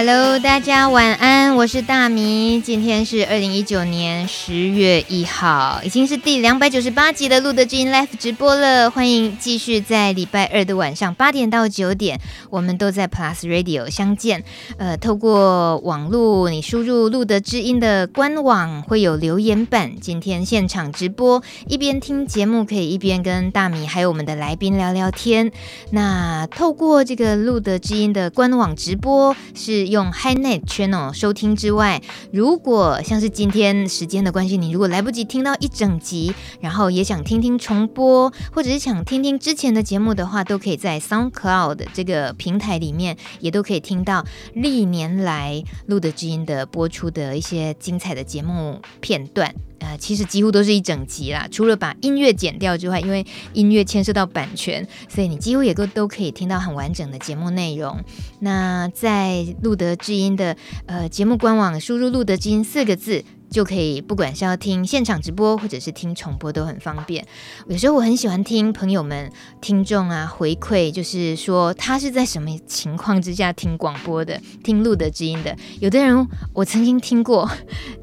Hello，大家晚安，我是大米。今天是二零一九年十月一号，已经是第两百九十八集的路德之音 Live 直播了。欢迎继续在礼拜二的晚上八点到九点，我们都在 Plus Radio 相见。呃，透过网络，你输入路德之音的官网会有留言板。今天现场直播，一边听节目可以一边跟大米还有我们的来宾聊聊天。那透过这个路德之音的官网直播是。用 HiNet Channel 收听之外，如果像是今天时间的关系，你如果来不及听到一整集，然后也想听听重播，或者是想听听之前的节目的话，都可以在 SoundCloud 这个平台里面，也都可以听到历年来录的知音的播出的一些精彩的节目片段。呃，其实几乎都是一整集啦，除了把音乐剪掉之外，因为音乐牵涉到版权，所以你几乎也都都可以听到很完整的节目内容。那在路德知音的呃节目官网输入“路德知音”四个字。就可以，不管是要听现场直播，或者是听重播，都很方便。有时候我很喜欢听朋友们、听众啊回馈，就是说他是在什么情况之下听广播的，听录的知音的。有的人我曾经听过，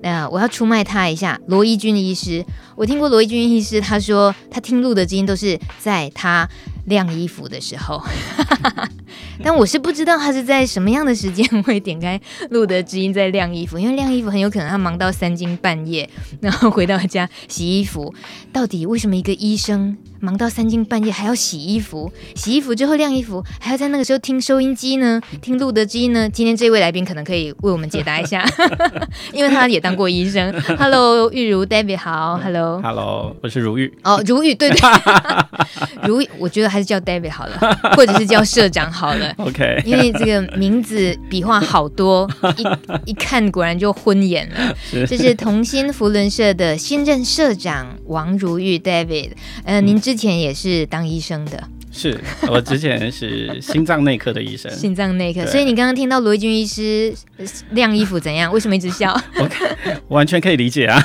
那，我要出卖他一下，罗一军医师，我听过罗一军医师，他说他听露德知音都是在他。晾衣服的时候，但我是不知道他是在什么样的时间会点开露德知音在晾衣服，因为晾衣服很有可能他忙到三更半夜，然后回到家洗衣服。到底为什么一个医生忙到三更半夜还要洗衣服？洗衣服之后晾衣服，还要在那个时候听收音机呢？听露德知音呢？今天这位来宾可能可以为我们解答一下，因为他也当过医生。Hello，玉如 David 好，Hello，Hello，我是如玉。哦，如玉，对对，如玉，我觉得。还是叫 David 好了，或者是叫社长好了。OK，因为这个名字笔画好多，一一看果然就昏眼了。是这是同心福伦社的新任社长王如玉 David。呃，您之前也是当医生的。是我之前是心脏内科的医生，心脏内科。所以你刚刚听到罗一军医师晾衣服怎样？为什么一直笑？我完全可以理解啊，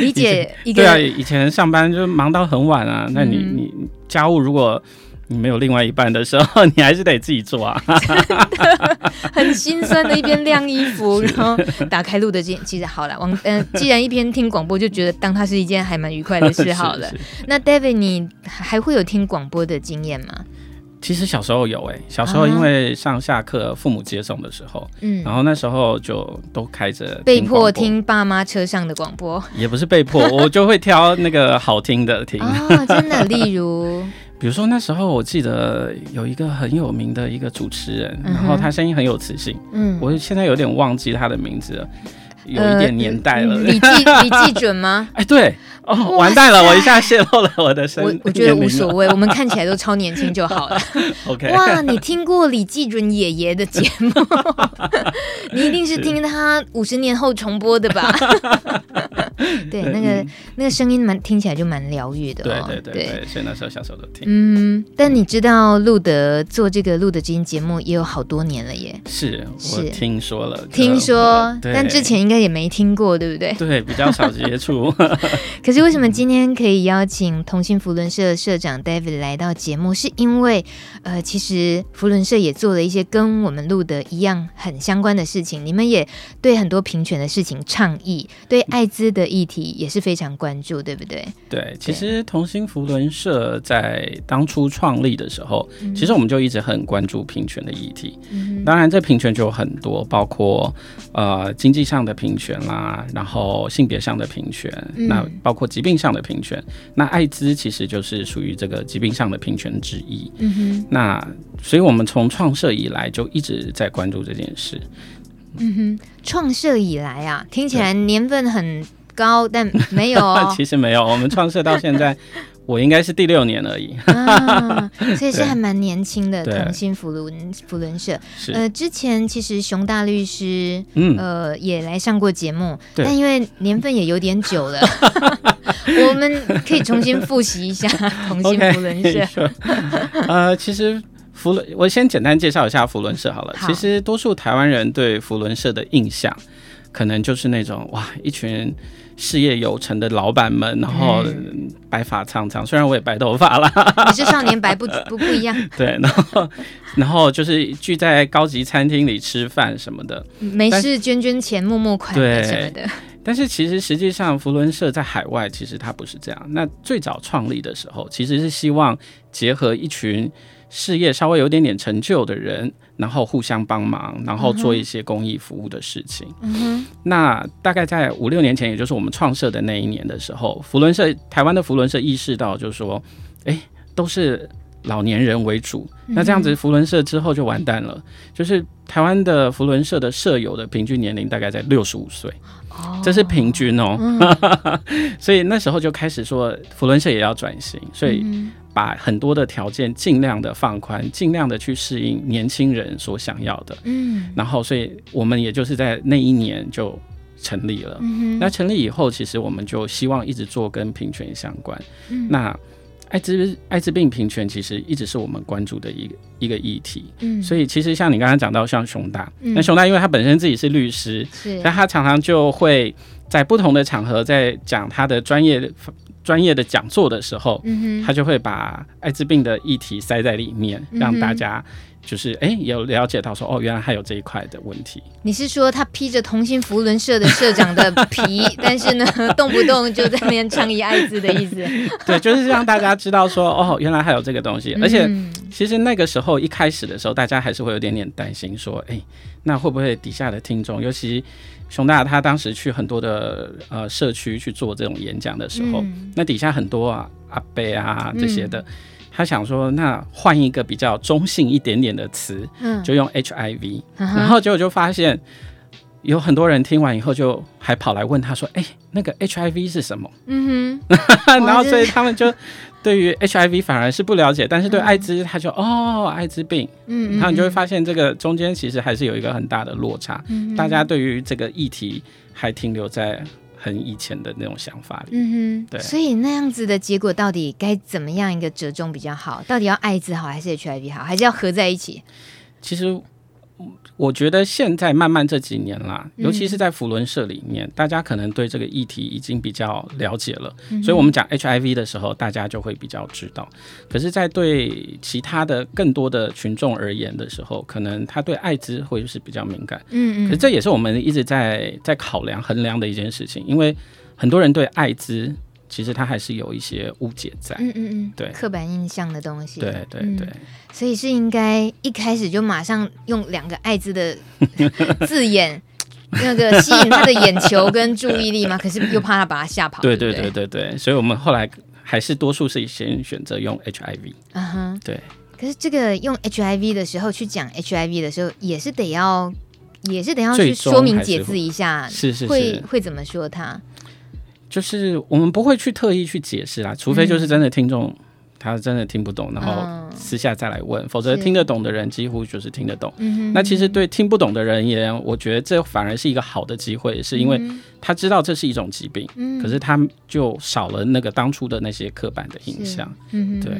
理解 一个。对啊，以前上班就忙到很晚啊，那你你。嗯家务如果你没有另外一半的时候，你还是得自己做啊，很心酸的，一边晾衣服，然后打开录的机。其实好了，王嗯、呃，既然一边听广播，就觉得当它是一件还蛮愉快的事好了。那 David，你还会有听广播的经验吗？其实小时候有诶、欸，小时候因为上下课父母接送的时候，嗯，然后那时候就都开着，被迫听爸妈车上的广播，也不是被迫，我就会挑那个好听的听。哦，真的，例如。比如说那时候，我记得有一个很有名的一个主持人，嗯、然后他声音很有磁性。嗯，我现在有点忘记他的名字了，有一点年代了。李记李记准吗？哎，对哦，完蛋了，我一下泄露了我的声音。我我觉得无所谓，我们看起来都超年轻就好了。OK，哇，你听过李记准爷爷的节目？你一定是听他五十年后重播的吧？对，那个、嗯、那个声音蛮听起来就蛮疗愈的、哦。对对对对，所以那时候小时候都听。嗯，但你知道路德做这个路德知音节目也有好多年了耶。是，我听说了。听说，但之前应该也没听过，对不对？对，比较少接触。可是为什么今天可以邀请同心扶轮社社长 David 来到节目？是因为呃，其实扶轮社也做了一些跟我们录的一样很相关的事情。你们也对很多平权的事情倡议，对艾滋的议题也是非常关注，对不对？对，其实同心扶轮社在当初创立的时候，嗯、其实我们就一直很关注平权的议题。嗯、当然，这平权就有很多，包括呃经济上的平权啦，然后性别上的平权，嗯、那包括疾病上的平权。那艾滋其实就是属于这个疾病上的平权之一。嗯哼。那所以我们从创设以来就一直在关注这件事。嗯哼，创设以来啊，听起来年份很高，但没有、哦。其实没有，我们创设到现在，我应该是第六年而已。啊，所以是还蛮年轻的同心福伦福伦社。呃，之前其实熊大律师，嗯，呃，也来上过节目，但因为年份也有点久了，我们可以重新复习一下 同心福伦社。Okay, sure. 呃，其实。福伦，我先简单介绍一下福伦社好了。好，其实多数台湾人对福伦社的印象，可能就是那种哇，一群事业有成的老板们，然后白发苍苍，虽然我也白头发了，你是少年白不不不一样。对，然后然后就是聚在高级餐厅里吃饭什么的，没事捐捐钱、募募款什么的。但是其实实际上，福伦社在海外其实它不是这样。那最早创立的时候，其实是希望结合一群事业稍微有点点成就的人，然后互相帮忙，然后做一些公益服务的事情。那大概在五六年前，也就是我们创设的那一年的时候，福伦社台湾的福伦社意识到，就是说，哎，都是老年人为主。那这样子福伦社之后就完蛋了，就是台湾的福伦社的社友的平均年龄大概在六十五岁。这是平均哦，嗯、所以那时候就开始说福伦社也要转型，所以把很多的条件尽量的放宽，尽量的去适应年轻人所想要的。嗯，然后所以我们也就是在那一年就成立了。嗯、那成立以后，其实我们就希望一直做跟平权相关。嗯、那艾滋艾滋病平权其实一直是我们关注的一个一个议题，嗯，所以其实像你刚刚讲到像熊大，嗯、那熊大因为他本身自己是律师，是，但他常常就会在不同的场合在讲他的专业专业的讲座的时候，嗯哼，他就会把艾滋病的议题塞在里面，嗯、让大家。就是哎、欸，有了解到说哦，原来还有这一块的问题。你是说他披着同心福伦社的社长的皮，但是呢，动不动就在那边倡议艾滋的意思？对，就是让大家知道说哦，原来还有这个东西。而且其实那个时候一开始的时候，大家还是会有点点担心说，哎、欸，那会不会底下的听众，尤其熊大他当时去很多的呃社区去做这种演讲的时候，嗯、那底下很多啊阿伯啊这些的。嗯。他想说，那换一个比较中性一点点的词，嗯，就用 HIV，嗯，然后结果就发现有很多人听完以后，就还跑来问他说：“哎，那个 HIV 是什么？”嗯哼，然后所以他们就对于 HIV 反而是不了解，但是对艾滋他就哦，艾滋病，嗯，那你就会发现这个中间其实还是有一个很大的落差，大家对于这个议题还停留在。很以前的那种想法里，嗯哼，对，所以那样子的结果到底该怎么样一个折中比较好？到底要艾滋好还是 HIV 好，还是要合在一起？其实。我觉得现在慢慢这几年啦，尤其是在福伦社里面，嗯、大家可能对这个议题已经比较了解了，嗯、所以我们讲 HIV 的时候，大家就会比较知道。可是，在对其他的更多的群众而言的时候，可能他对艾滋会是比较敏感。嗯嗯。可是这也是我们一直在在考量衡量的一件事情，因为很多人对艾滋。其实他还是有一些误解在，嗯嗯嗯，对，刻板印象的东西，对对对、嗯，所以是应该一开始就马上用两个艾滋的 字眼，那个吸引他的眼球跟注意力吗？可是又怕他把他吓跑，对对对？对对，所以我们后来还是多数是先选择用 HIV，嗯哼，对。可是这个用 HIV 的时候去讲 HIV 的时候，也是得要，也是得要去说明解字一下，是是是，会会怎么说他？就是我们不会去特意去解释啦，除非就是真的听众他真的听不懂，然后私下再来问，嗯、否则听得懂的人几乎就是听得懂。那其实对听不懂的人也，我觉得这反而是一个好的机会，是因为他知道这是一种疾病，嗯、可是他就少了那个当初的那些刻板的印象。嗯，对。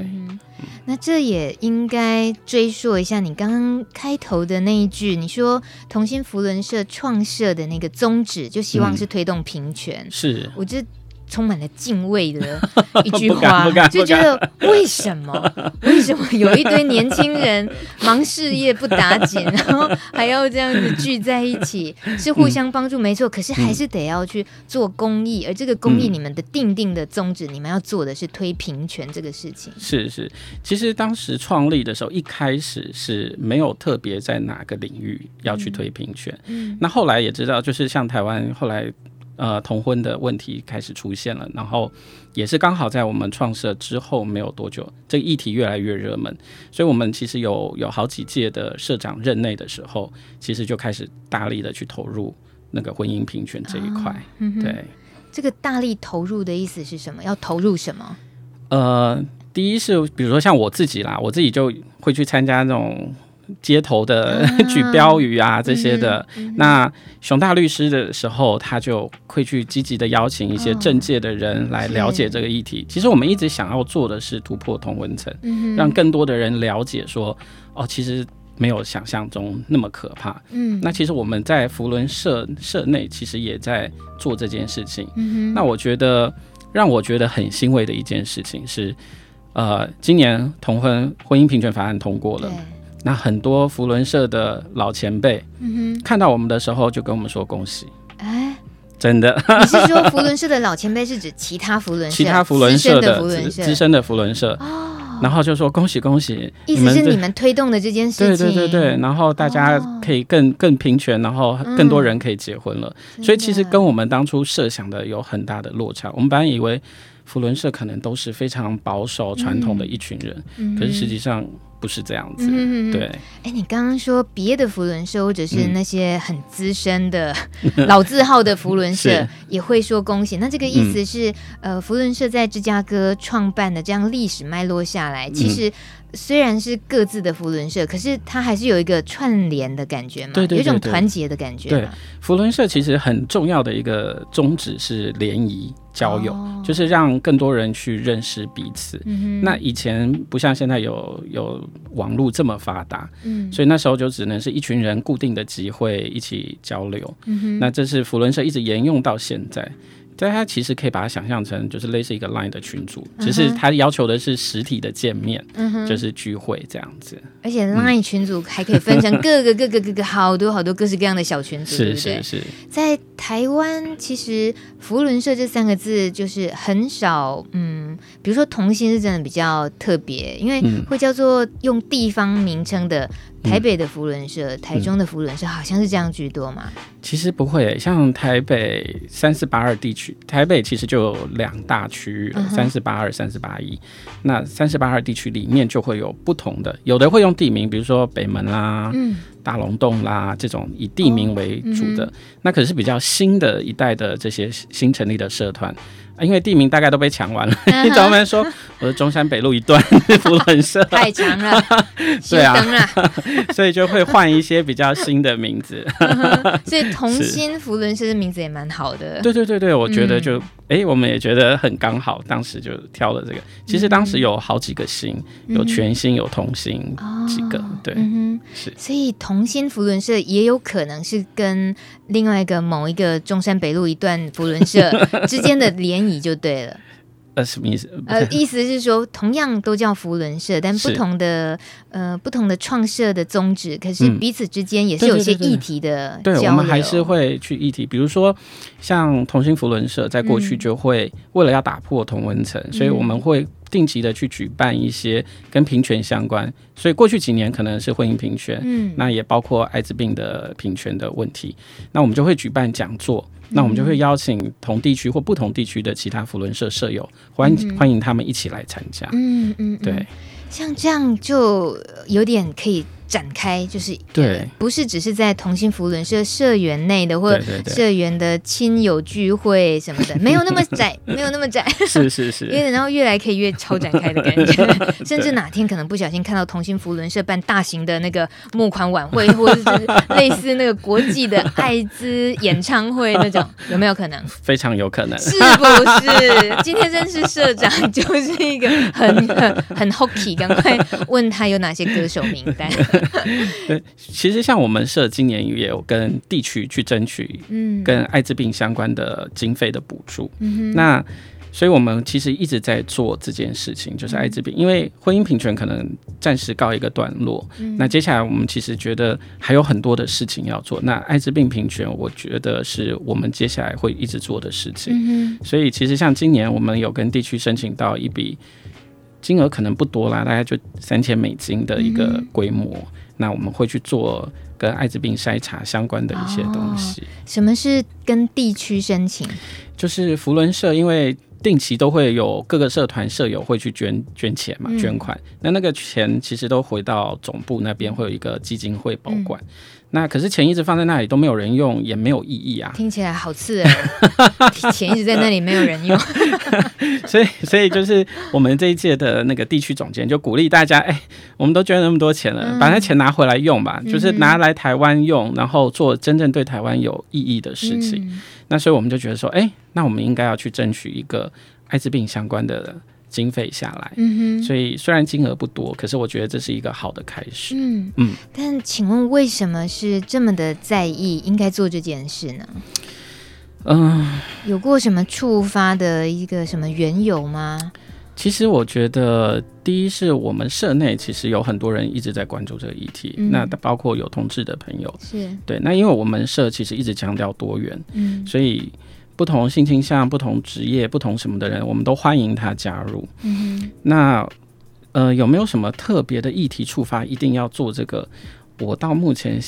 那这也应该追溯一下你刚刚开头的那一句，你说同心福伦社创设的那个宗旨，就希望是推动平权。嗯、是，我觉得。充满了敬畏的 一句话，就觉得为什么？为什么有一堆年轻人忙事业不打紧，然后还要这样子聚在一起，是互相帮助，没错。可是还是得要去做公益，而这个公益，你们的定定的宗旨，你们要做的是推平权这个事情。是是，其实当时创立的时候，一开始是没有特别在哪个领域要去推平权。嗯，那后来也知道，就是像台湾后来。呃，同婚的问题开始出现了，然后也是刚好在我们创设之后没有多久，这个议题越来越热门，所以我们其实有有好几届的社长任内的时候，其实就开始大力的去投入那个婚姻平权这一块。对，这个大力投入的意思是什么？要投入什么？呃，第一是比如说像我自己啦，我自己就会去参加那种。街头的 举标语啊，这些的。嗯嗯、那熊大律师的时候，他就会去积极的邀请一些政界的人来了解这个议题。哦、其实我们一直想要做的是突破同文层，嗯、让更多的人了解说，哦，其实没有想象中那么可怕。嗯，那其实我们在福伦社社内其实也在做这件事情。嗯哼，那我觉得让我觉得很欣慰的一件事情是，呃，今年同婚婚姻平权法案通过了。那很多福伦社的老前辈，嗯哼，看到我们的时候就跟我们说恭喜。哎、欸，真的？你是说福伦社的老前辈是指其他福伦社？其他福伦社的资深的福伦社。哦然后就说恭喜恭喜，意思是你们推动的这件事情，对对对对，然后大家可以更更平权，然后更多人可以结婚了，嗯、所以其实跟我们当初设想的有很大的落差。我们本来以为福伦社可能都是非常保守传统的一群人，嗯、可是实际上。不是这样子，嗯、对。哎，你刚刚说别的福伦社或者是那些很资深的、嗯、老字号的福伦社也会说恭喜，那这个意思是，嗯、呃，福伦社在芝加哥创办的这样历史脉络下来，其实虽然是各自的福伦社，可是它还是有一个串联的感觉嘛，对对对对，有一种团结的感觉。对，福伦社其实很重要的一个宗旨是联谊。交友、哦、就是让更多人去认识彼此。嗯、那以前不像现在有有网络这么发达，嗯，所以那时候就只能是一群人固定的集会一起交流。那这是福伦社一直沿用到现在。但它其实可以把它想象成就是类似一个 Line 的群组，只是它要求的是实体的见面，嗯、哼就是聚会这样子。而且 Line 群组还可以分成各个各个各个好多好多各式各样的小群组，对不对？是是是。在台湾，其实福伦社这三个字就是很少，嗯，比如说同心是真的比较特别，因为会叫做用地方名称的。台北的福伦社、台中的福伦社好像是这样居多嘛？其实不会，像台北三四八二地区，台北其实就有两大区域了，三四八二、三四八一。那三四八二地区里面就会有不同的，有的会用地名，比如说北门啦、嗯、大龙洞啦这种以地名为主的。哦嗯、那可是比较新的一代的这些新成立的社团。因为地名大概都被抢完了，你怎么说？我是中山北路一段 福伦社，太长了，对啊，所以就会换一些比较新的名字。所以同心福伦社的名字也蛮好的。对对对对，我觉得就哎，我们也觉得很刚好，当时就挑了这个。其实当时有好几个心，有全新，有同心几个，对，是。所以同心福伦社也有可能是跟另外一个某一个中山北路一段福伦社之间的联。你就对了，呃，什么意思？呃，意思是说，同样都叫福伦社，但不同的呃，不同的创社的宗旨，可是彼此之间也是有些议题的。对，我们还是会去议题，比如说像同心福伦社，在过去就会为了要打破同文层，嗯、所以我们会定期的去举办一些跟平权相关。所以过去几年可能是婚姻平权，嗯，那也包括艾滋病的平权的问题，那我们就会举办讲座。那我们就会邀请同地区或不同地区的其他福伦社社友，欢迎欢迎他们一起来参加。嗯嗯，对，像这样就有点可以。展开就是对，不是只是在同心扶轮社社员内的或社员的亲友聚会什么的，没有那么窄，没有那么窄，是是是，因为然后越来可以越超展开的感觉，甚至哪天可能不小心看到同心扶轮社办大型的那个募款晚会，或者是类似那个国际的艾滋演唱会那种，有没有可能？非常有可能，是不是？今天真是社长就是一个很很很 hockey，赶快问他有哪些歌手名单。对，其实像我们社今年也有跟地区去争取，嗯，跟艾滋病相关的经费的补助。嗯，那所以我们其实一直在做这件事情，就是艾滋病，因为婚姻平权可能暂时告一个段落。嗯，那接下来我们其实觉得还有很多的事情要做。那艾滋病平权，我觉得是我们接下来会一直做的事情。嗯，所以其实像今年我们有跟地区申请到一笔。金额可能不多啦，大概就三千美金的一个规模。嗯、那我们会去做跟艾滋病筛查相关的一些东西。哦、什么是跟地区申请？就是福伦社，因为定期都会有各个社团社友会去捐捐钱嘛，捐款。嗯、那那个钱其实都回到总部那边，会有一个基金会保管。嗯那可是钱一直放在那里都没有人用，也没有意义啊！听起来好刺耳，钱一直在那里没有人用，所以所以就是我们这一届的那个地区总监就鼓励大家，哎、欸，我们都捐了那么多钱了，嗯、把那钱拿回来用吧，嗯、就是拿来台湾用，然后做真正对台湾有意义的事情。嗯、那所以我们就觉得说，哎、欸，那我们应该要去争取一个艾滋病相关的。经费下来。嗯哼，所以虽然金额不多，可是我觉得这是一个好的开始。嗯嗯。但请问为什么是这么的在意应该做这件事呢？嗯，有过什么触发的一个什么缘由吗？其实我觉得，第一是我们社内其实有很多人一直在关注这个议题，嗯、那包括有同志的朋友，是对。那因为我们社其实一直强调多元，嗯，所以不同性倾向、不同职业、不同什么的人，我们都欢迎他加入。嗯，那呃，有没有什么特别的议题触发一定要做这个？我到目前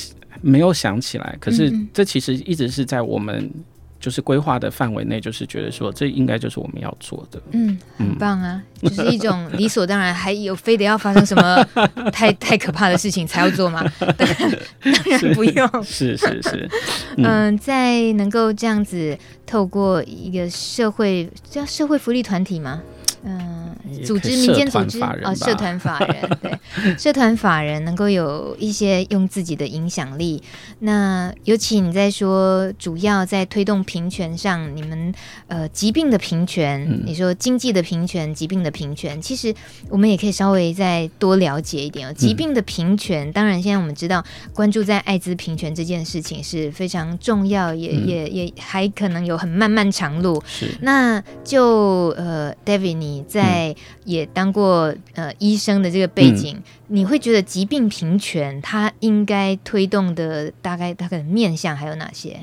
没有想起来。可是这其实一直是在我们。就是规划的范围内，就是觉得说，这应该就是我们要做的。嗯，很棒啊，嗯、就是一种理所当然，还有非得要发生什么太太可怕的事情才要做吗？当然，当然不用。是是是。嗯、呃，在能够这样子透过一个社会叫社会福利团体吗？嗯，组织民间组织哦，社团法人 对，社团法人能够有一些用自己的影响力。那尤其你在说主要在推动平权上，你们呃疾病的平权，嗯、你说经济的平权，疾病的平权，其实我们也可以稍微再多了解一点哦。疾病的平权，嗯、当然现在我们知道关注在艾滋平权这件事情是非常重要，也、嗯、也也还可能有很漫漫长路。是，那就呃，David 你。你在也当过呃医生的这个背景，嗯、你会觉得疾病平权它应该推动的大概大概的面向还有哪些？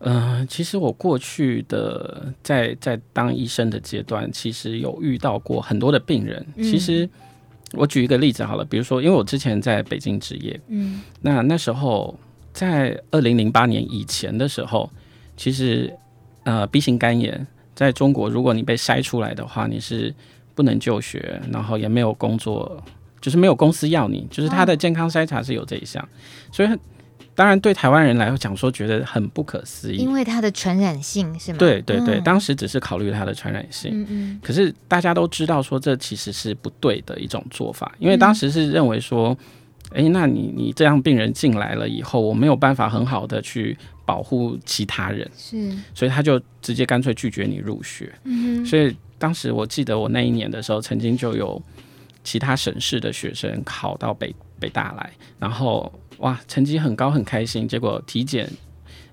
嗯、呃，其实我过去的在在当医生的阶段，其实有遇到过很多的病人。嗯、其实我举一个例子好了，比如说，因为我之前在北京职业，嗯，那那时候在二零零八年以前的时候，其实呃 B 型肝炎。在中国，如果你被筛出来的话，你是不能就学，然后也没有工作，就是没有公司要你，就是他的健康筛查是有这一项，所以当然对台湾人来讲说觉得很不可思议，因为它的传染性是吗？对对对，当时只是考虑它的传染性，嗯嗯，可是大家都知道说这其实是不对的一种做法，因为当时是认为说。哎，那你你这样病人进来了以后，我没有办法很好的去保护其他人，是，所以他就直接干脆拒绝你入学。嗯哼，所以当时我记得我那一年的时候，曾经就有其他省市的学生考到北北大来，然后哇，成绩很高很开心，结果体检，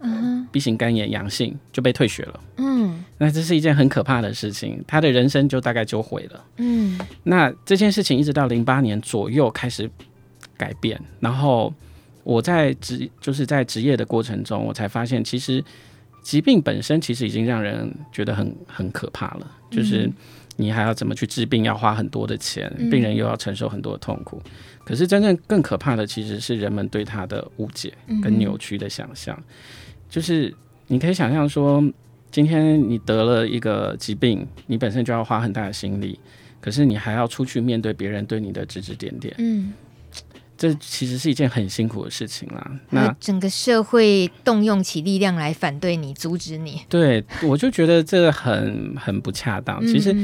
嗯哼，B 型肝炎阳性就被退学了。嗯，那这是一件很可怕的事情，他的人生就大概就毁了。嗯，那这件事情一直到零八年左右开始。改变，然后我在职就是在职业的过程中，我才发现，其实疾病本身其实已经让人觉得很很可怕了。就是你还要怎么去治病，要花很多的钱，病人又要承受很多的痛苦。可是真正更可怕的，其实是人们对他的误解跟扭曲的想象。就是你可以想象说，今天你得了一个疾病，你本身就要花很大的心力，可是你还要出去面对别人对你的指指点点。嗯。这其实是一件很辛苦的事情啦。那整个社会动用起力量来反对你、阻止你，对，我就觉得这个很很不恰当。其实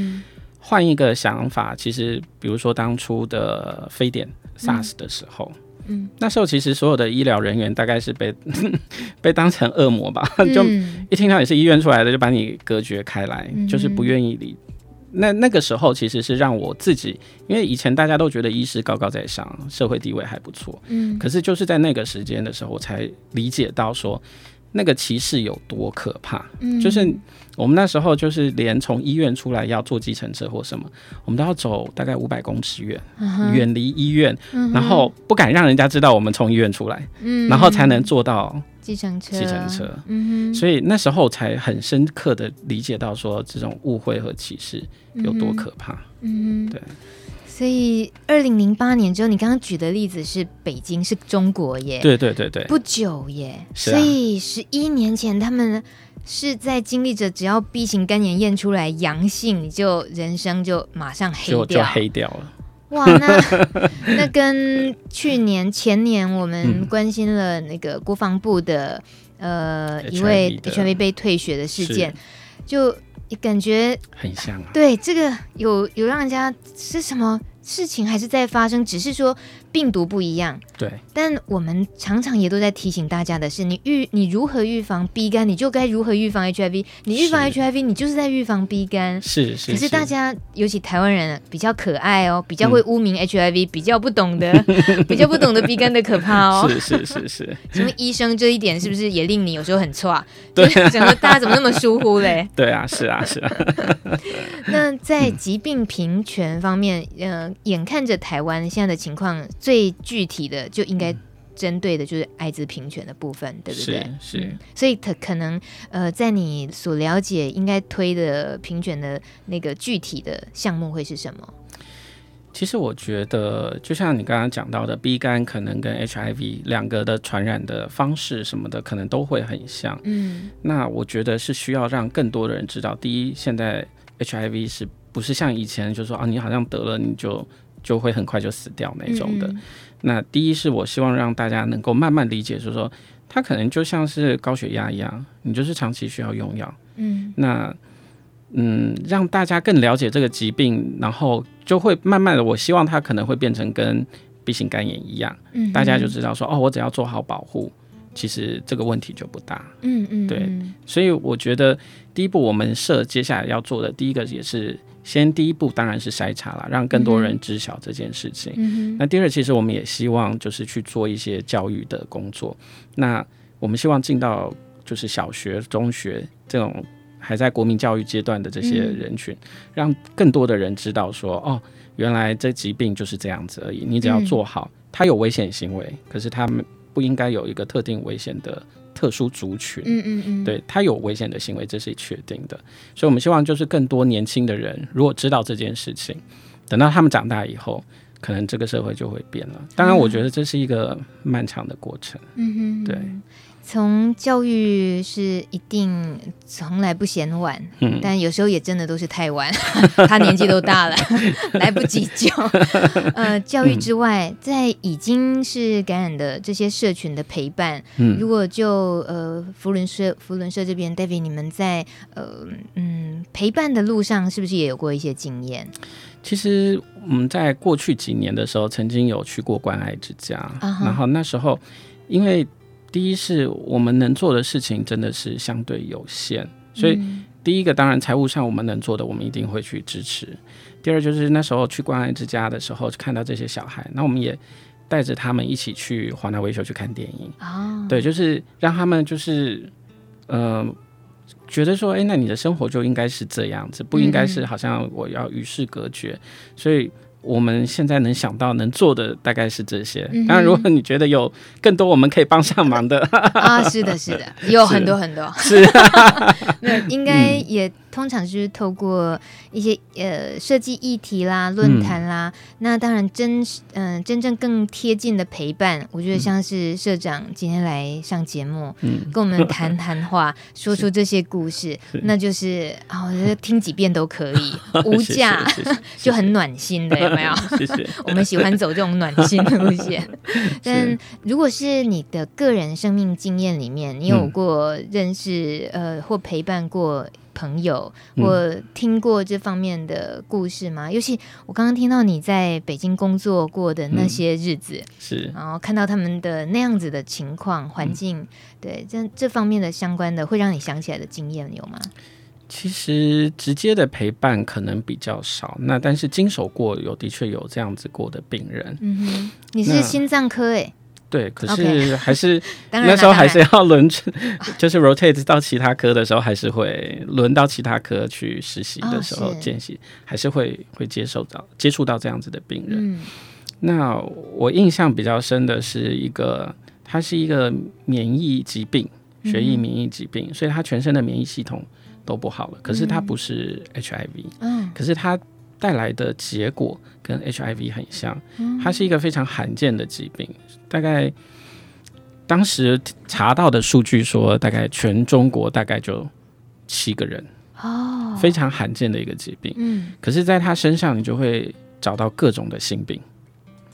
换一个想法，其实比如说当初的非典 SARS 的时候，嗯，那时候其实所有的医疗人员大概是被 被当成恶魔吧，就一听到你是医院出来的，就把你隔绝开来，就是不愿意理。那那个时候其实是让我自己，因为以前大家都觉得医师高高在上，社会地位还不错，嗯，可是就是在那个时间的时候，我才理解到说那个歧视有多可怕，嗯，就是我们那时候就是连从医院出来要坐计程车或什么，我们都要走大概五百公尺远，远离医院，然后不敢让人家知道我们从医院出来，嗯，然后才能坐到。计程车，计程车，嗯哼，所以那时候才很深刻的理解到说这种误会和歧视有多可怕，嗯哼，对。所以二零零八年之后，你刚刚举的例子是北京，是中国耶，对对对对，不久耶，啊，所以十一年前他们是在经历着只要 B 型肝炎验出来阳性，你就人生就马上黑掉，就，就黑掉了。哇，那 那跟去年前年我们关心了那个国防部的、嗯、呃一位 HIV 被退学的事件，就感觉很像啊。对，这个有有让人家是什么事情还是在发生，只是说病毒不一样。对。但我们常常也都在提醒大家的是，你预你如何预防 B 肝，你就该如何预防 HIV。你预防 HIV，你就是在预防 B 肝。是是。可是大家，尤其台湾人比较可爱哦，比较会污名 HIV，、嗯、比较不懂得，比较不懂得 B 肝的可怕哦。是是是是。什么医生这一点是不是也令你有时候很错？对、啊。整个大家怎么那么疏忽嘞？对啊，是啊是啊。那在疾病平权方面，嗯、呃，眼看着台湾现在的情况，最具体的就应该针对的就是艾滋平权的部分，对不对？是。所以可可能呃，在你所了解，应该推的平权的那个具体的项目会是什么？其实我觉得，就像你刚刚讲到的，B 肝可能跟 HIV 两个的传染的方式什么的，可能都会很像。嗯，那我觉得是需要让更多的人知道，第一，现在 HIV 是不是像以前就说啊，你好像得了你就就会很快就死掉那种的。那第一是我希望让大家能够慢慢理解，就是说它可能就像是高血压一样，你就是长期需要用药。嗯，那。嗯，让大家更了解这个疾病，然后就会慢慢的，我希望它可能会变成跟 B 型肝炎一样，嗯，大家就知道说，哦，我只要做好保护，其实这个问题就不大，嗯嗯，对，所以我觉得第一步我们设接下来要做的第一个也是先第一步当然是筛查了，让更多人知晓这件事情。嗯，那第二，其实我们也希望就是去做一些教育的工作，那我们希望进到就是小学、中学这种。还在国民教育阶段的这些人群，嗯，让更多的人知道说，哦，原来这疾病就是这样子而已。你只要做好，它有危险行为，可是他们不应该有一个特定危险的特殊族群。嗯嗯嗯，对，他有危险的行为，这是确定的。所以，我们希望就是更多年轻的人，如果知道这件事情，等到他们长大以后，可能这个社会就会变了。当然，我觉得这是一个漫长的过程。嗯哼，对。从教育是一定从来不嫌晚，嗯，但有时候也真的都是太晚。他年纪都大了，来不及救。呃，教育之外，嗯，在已经是感染的这些社群的陪伴，嗯，如果就呃福伦社福伦社这边，David，你们在呃嗯陪伴的路上，是不是也有过一些经验？其实我们在过去几年的时候，曾经有去过关爱之家，啊，然后那时候因为。第一是我们能做的事情真的是相对有限，所以第一个当然财务上我们能做的，我们一定会去支持。第二就是那时候去关爱之家的时候，看到这些小孩，那我们也带着他们一起去华纳维修去看电影啊，对，就是让他们就是呃觉得说，哎，那你的生活就应该是这样子，不应该是好像我要与世隔绝，所以。我们现在能想到能做的大概是这些。当然，如果你觉得有更多我们可以帮上忙的 啊，是的，是的，有很多很多。是，那应该也。通常就是透过一些呃设计议题啦、论坛啦，嗯、那当然真嗯、呃、真正更贴近的陪伴，我觉得像是社长今天来上节目，嗯，跟我们谈谈话，说出这些故事，那就是啊、哦，我觉得听几遍都可以，无价，就很暖心的，有没有？谢谢。我们喜欢走这种暖心的路线。但如果是你的个人生命经验里面，你有过认识、嗯、呃或陪伴过？朋友，我听过这方面的故事吗？嗯、尤其我刚刚听到你在北京工作过的那些日子，嗯、是，然后看到他们的那样子的情况、环境，嗯、对，这这方面的相关的，会让你想起来的经验有吗？其实直接的陪伴可能比较少，那但是经手过有的确有这样子过的病人。嗯哼，你是心脏科诶。对，可是还是 那时候还是要轮，就是 rotate 到其他科的时候，还是会轮到其他科去实习的时候见习，还是会会接受到接触到这样子的病人。那我印象比较深的是一个，他是一个免疫疾病，血液免疫疾病，所以他全身的免疫系统都不好了。可是他不是 HIV，嗯，可是他。带来的结果跟 HIV 很像，它是一个非常罕见的疾病。大概当时查到的数据说，大概全中国大概就七个人哦，非常罕见的一个疾病。嗯，可是在他身上，你就会找到各种的性病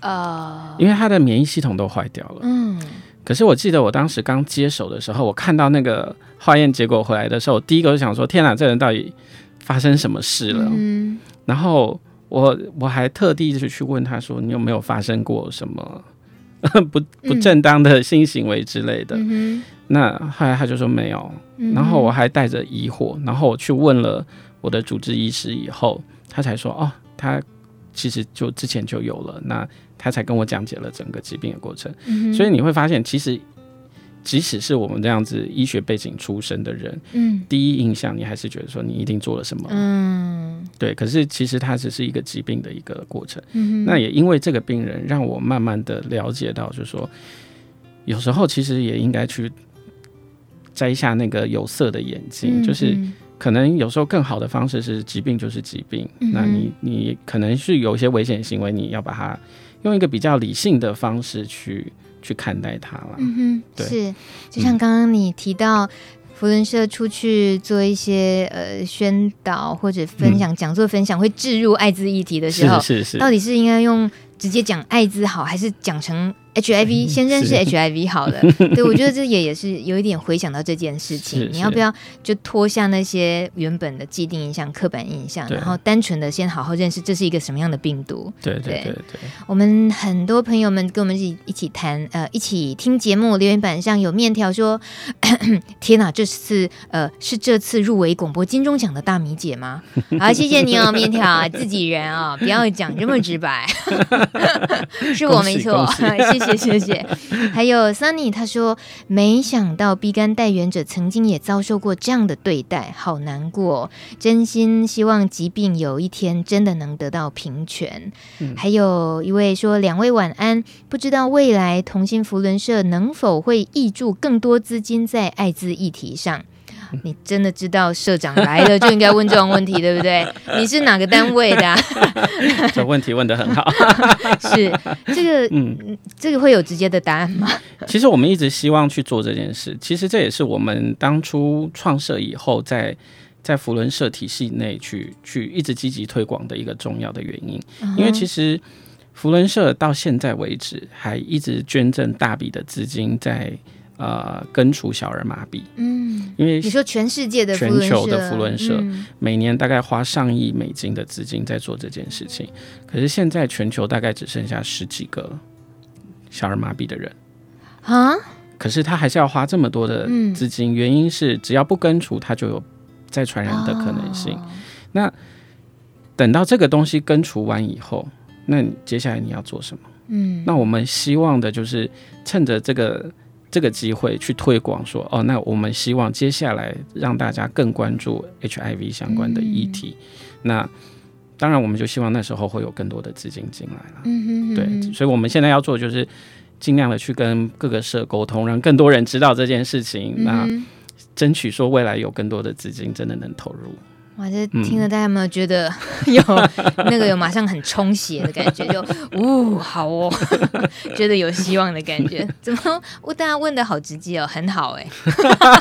哦，因为他的免疫系统都坏掉了。嗯，可是我记得我当时刚接手的时候，我看到那个化验结果回来的时候，我第一个就想说：天哪，这人到底发生什么事了？嗯。然后我我还特地就去问他说，你有没有发生过什么 不不正当的性行为之类的？嗯、那后来他就说没有，然后我还带着疑惑，然后我去问了我的主治医师以后，他才说哦，他其实就之前就有了，那他才跟我讲解了整个疾病的过程。嗯、所以你会发现，其实。即使是我们这样子医学背景出身的人，嗯，第一印象你还是觉得说你一定做了什么，嗯，对。可是其实它只是一个疾病的一个过程。嗯，那也因为这个病人，让我慢慢的了解到，就是说，有时候其实也应该去摘下那个有色的眼镜，嗯，就是可能有时候更好的方式是疾病就是疾病，嗯，那你你可能是有一些危险行为，你要把它用一个比较理性的方式去。去看待它了，嗯哼，对，是，就像刚刚你提到，福伦社出去做一些呃宣导或者分享、讲座分享，会置入艾滋议题的时候，是是是，到底是应该用直接讲艾滋好，还是讲成？HIV 先认识 HIV 好了，对，我觉得这也也是有一点回想到这件事情，你要不要就脱下那些原本的既定印象、刻板印象，然后单纯的先好好认识这是一个什么样的病毒？对对对对，对。我们很多朋友们跟我们一起一起谈，呃，一起听节目，留言板上有面条说：“ 天哪，这次呃是这次入围广播金钟奖的大米姐吗？” 好，谢谢你哦，面条，自己人啊、哦，不要讲这么直白，是我没错，谢谢。谢谢。还有 Sunny，他说没想到 B 肝代言者曾经也遭受过这样的对待，好难过。真心希望疾病有一天真的能得到平权。嗯、还有一位说两位晚安，不知道未来同心福伦社能否会挹注更多资金在艾滋议题上。你真的知道社长来了就应该问这种问题，对不对？你是哪个单位的啊？这问题问得很好。是这个，嗯，这个会有直接的答案吗？其实我们一直希望去做这件事。其实这也是我们当初创设以后在，在福伦社体系内去去一直积极推广的一个重要的原因。因为其实福伦社到现在为止还一直捐赠大笔的资金在。呃，根除小儿麻痹，嗯，因为你说全世界的全球的福伦社每年大概花上亿美金的资金在做这件事情，可是现在全球大概只剩下十几个小儿麻痹的人啊，可是他还是要花这么多的资金，原因是只要不根除，他就有再传染的可能性。那等到这个东西根除完以后，那接下来你要做什么？嗯，那我们希望的就是趁着这个。这个机会去推广说哦，那我们希望接下来让大家更关注 HIV 相关的议题。嗯、那当然，我们就希望那时候会有更多的资金进来了。嗯哼嗯哼，对，所以我们现在要做就是尽量的去跟各个社沟通，让更多人知道这件事情。嗯、那争取说未来有更多的资金真的能投入。哇，这听了大家有没有觉得 有那个有马上很充血的感觉？就呜，好哦，觉得有希望的感觉。怎么？我大家问的好直接哦，很好哎。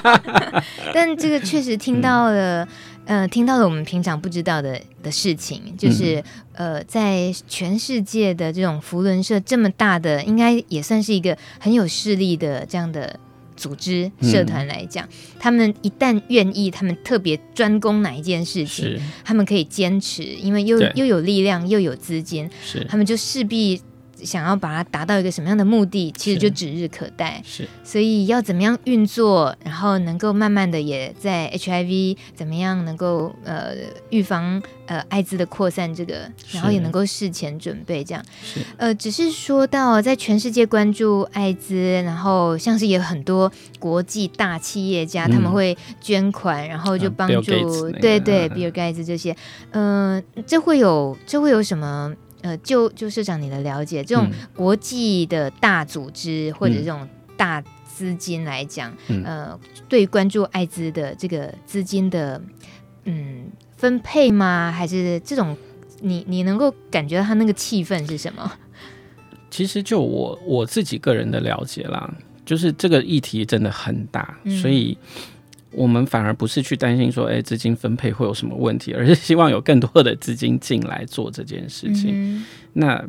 但这个确实听到了，嗯、呃，听到了我们平常不知道的的事情，就是呃，在全世界的这种福伦社这么大的，应该也算是一个很有势力的这样的。组织社团来讲，嗯，他们一旦愿意，他们特别专攻哪一件事情，他们可以坚持，因为又又有力量又有资金，他们就势必。想要把它达到一个什么样的目的，其实就指日可待。是，所以要怎么样运作，然后能够慢慢的也在 HIV 怎么样能够呃预防呃艾滋的扩散，这个然后也能够事前准备这样。是，呃，只是说到在全世界关注艾滋，然后像是有很多国际大企业家，嗯、他们会捐款，然后就帮助，嗯、对对，比尔盖茨这些，嗯、呃，这会有这会有什么？呃，就就社长你的了解，这种国际的大组织、嗯、或者这种大资金来讲，嗯、呃，对关注艾滋的这个资金的嗯分配吗？还是这种你你能够感觉到他那个气氛是什么？其实就我我自己个人的了解啦，就是这个议题真的很大，嗯、所以。我们反而不是去担心说，哎，资金分配会有什么问题，而是希望有更多的资金进来做这件事情。嗯、那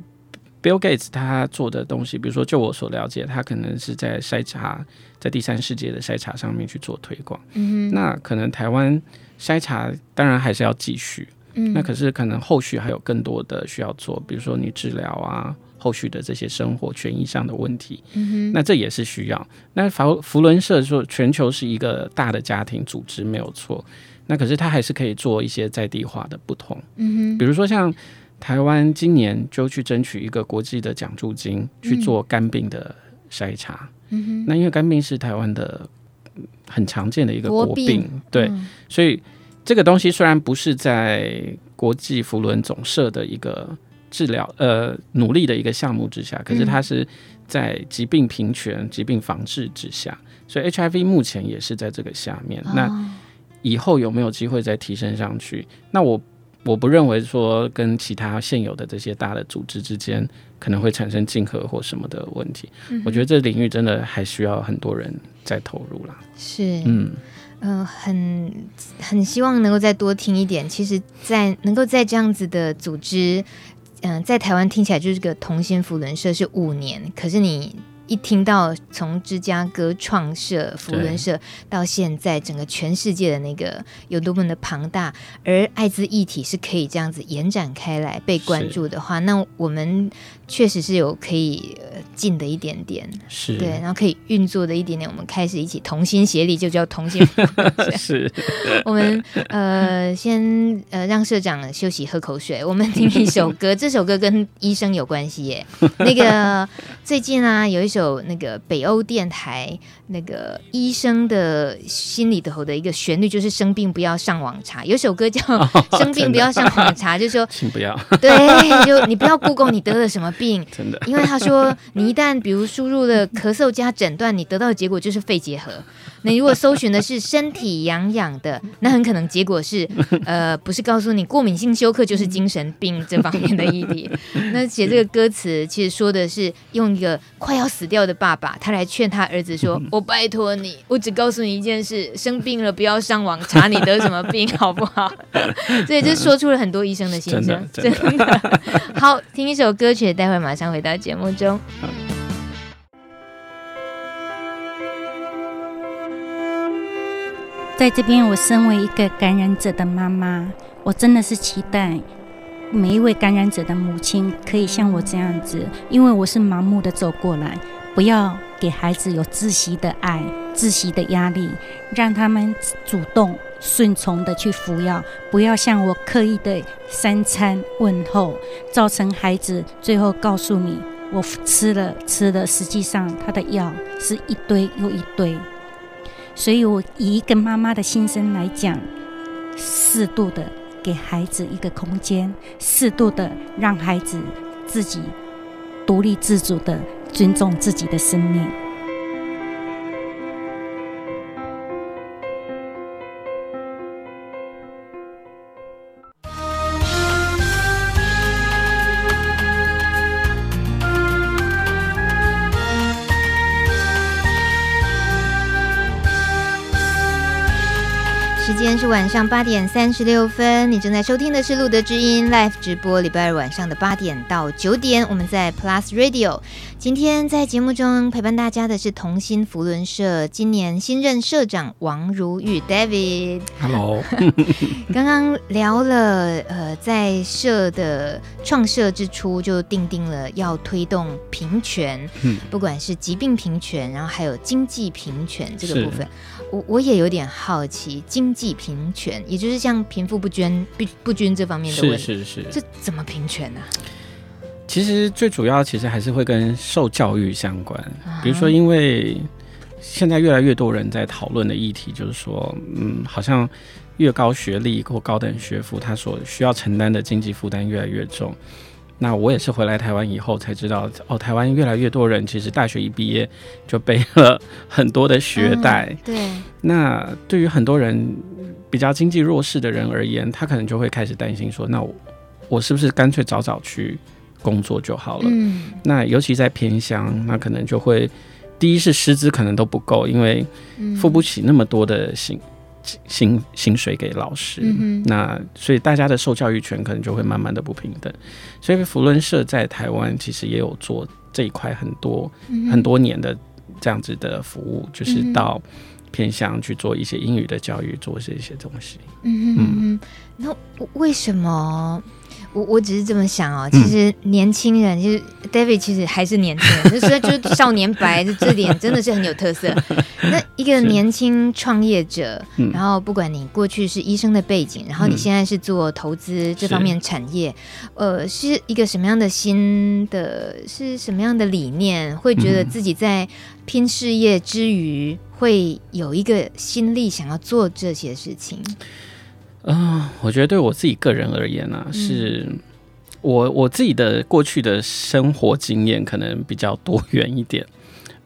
Bill Gates 他做的东西，比如说就我所了解，他可能是在筛查，在第三世界的筛查上面去做推广。嗯、那可能台湾筛查当然还是要继续。嗯，那可是可能后续还有更多的需要做，比如说你治疗啊，后续的这些生活权益上的问题，嗯哼，那这也是需要。那福福伦社说全球是一个大的家庭组织没有错，那可是它还是可以做一些在地化的不同，嗯哼，比如说像台湾今年就去争取一个国际的奖助金去做肝病的筛查，嗯哼，那因为肝病是台湾的。很常见的一个国病，对，嗯、所以这个东西虽然不是在国际福伦总社的一个治疗呃努力的一个项目之下，可是它是在疾病平权、疾病防治之下，所以 HIV 目前也是在这个下面。哦、那以后有没有机会再提升上去？那我。我不认为说跟其他现有的这些大的组织之间可能会产生竞合或什么的问题。嗯、我觉得这领域真的还需要很多人再投入啦。是，嗯，呃，很很希望能够再多听一点。其实，在能够在这样子的组织，嗯、在台湾听起来就是个同心扶轮社是五年，可是你。一听到从芝加哥创设福伦社到现在，整个全世界的那个有多么的庞大，而艾滋议题是可以这样子延展开来被关注的话，那我们确实是有可以进的一点点，是对，然后可以运作的一点点，我们开始一起同心协力，就叫同心。是，我们呃先呃让社长休息喝口水，我们听一首歌，这首歌跟医生有关系耶。那个最近啊有一首。有那个北欧电台那个医生的心里头的一个旋律，就是生病不要上网查。有首歌叫《生病不要上网查》，哦、就是说，请不要。对，就你不要 Google 你得了什么病，真的，因为他说你一旦比如输入了咳嗽加诊断，你得到的结果就是肺结核。那如果搜寻的是身体痒痒的，那很可能结果是呃，不是告诉你过敏性休克，就是精神病这方面的议题。那写这个歌词其实说的是用一个快要死掉的爸爸，他来劝他儿子说：“ 我拜托你，我只告诉你一件事，生病了不要上网查你得什么病，好不好？”所以就说出了很多医生的心声，真的，真的。好，听一首歌曲，待会马上回到节目中。在这边，我身为一个感染者的妈妈，我真的是期待每一位感染者的母亲可以像我这样子，因为我是盲目的走过来，不要给孩子有窒息的爱、窒息的压力，让他们主动顺从的去服药，不要像我刻意的三餐问候，造成孩子最后告诉你我吃了吃了，实际上他的药是一堆又一堆。所以，我以一个妈妈的心声来讲，适度的给孩子一个空间，适度的让孩子自己独立自主的尊重自己的生命。是晚上八点三十六分，你正在收听的是路德之音 Live 直播，礼拜二晚上的八点到九点，我们在 Plus Radio。今天在节目中陪伴大家的是同心福伦社今年新任社长王如玉 David。Hello，刚刚聊了呃，在社的创设之初就定定了要推动平权，嗯，不管是疾病平权，然后还有经济平权这个部分。我我也有点好奇，经济平权，也就是像贫富不均、不不均这方面的问题，是是是，这怎么平权呢？其实最主要，其实还是会跟受教育相关。比如说，因为现在越来越多人在讨论的议题，就是说，嗯，好像越高学历或高等学府，他所需要承担的经济负担越来越重。那我也是回来台湾以后才知道，哦，台湾越来越多人其实大学一毕业就背了很多的学贷。嗯，对。那对于很多人比较经济弱势的人而言，他可能就会开始担心说，那我我是不是干脆早早去工作就好了？嗯。那尤其在偏乡，那可能就会第一是师资可能都不够，因为付不起那么多的薪。薪薪水给老师，嗯、那所以大家的受教育权可能就会慢慢的不平等。所以福伦社在台湾其实也有做这一块很多、嗯、很多年的这样子的服务，就是到偏向去做一些英语的教育，做这些东西。嗯嗯嗯，那为什么？我我只是这么想哦，其实年轻人，其实 David 其实还是年轻人，就是就是少年白，这点真的是很有特色。那一个年轻创业者，然后不管你过去是医生的背景，然后你现在是做投资这方面产业，呃，是一个什么样的新的，是什么样的理念，会觉得自己在拼事业之余，会有一个心力想要做这些事情？嗯、呃，我觉得对我自己个人而言呢、啊，是我我自己的过去的生活经验可能比较多元一点。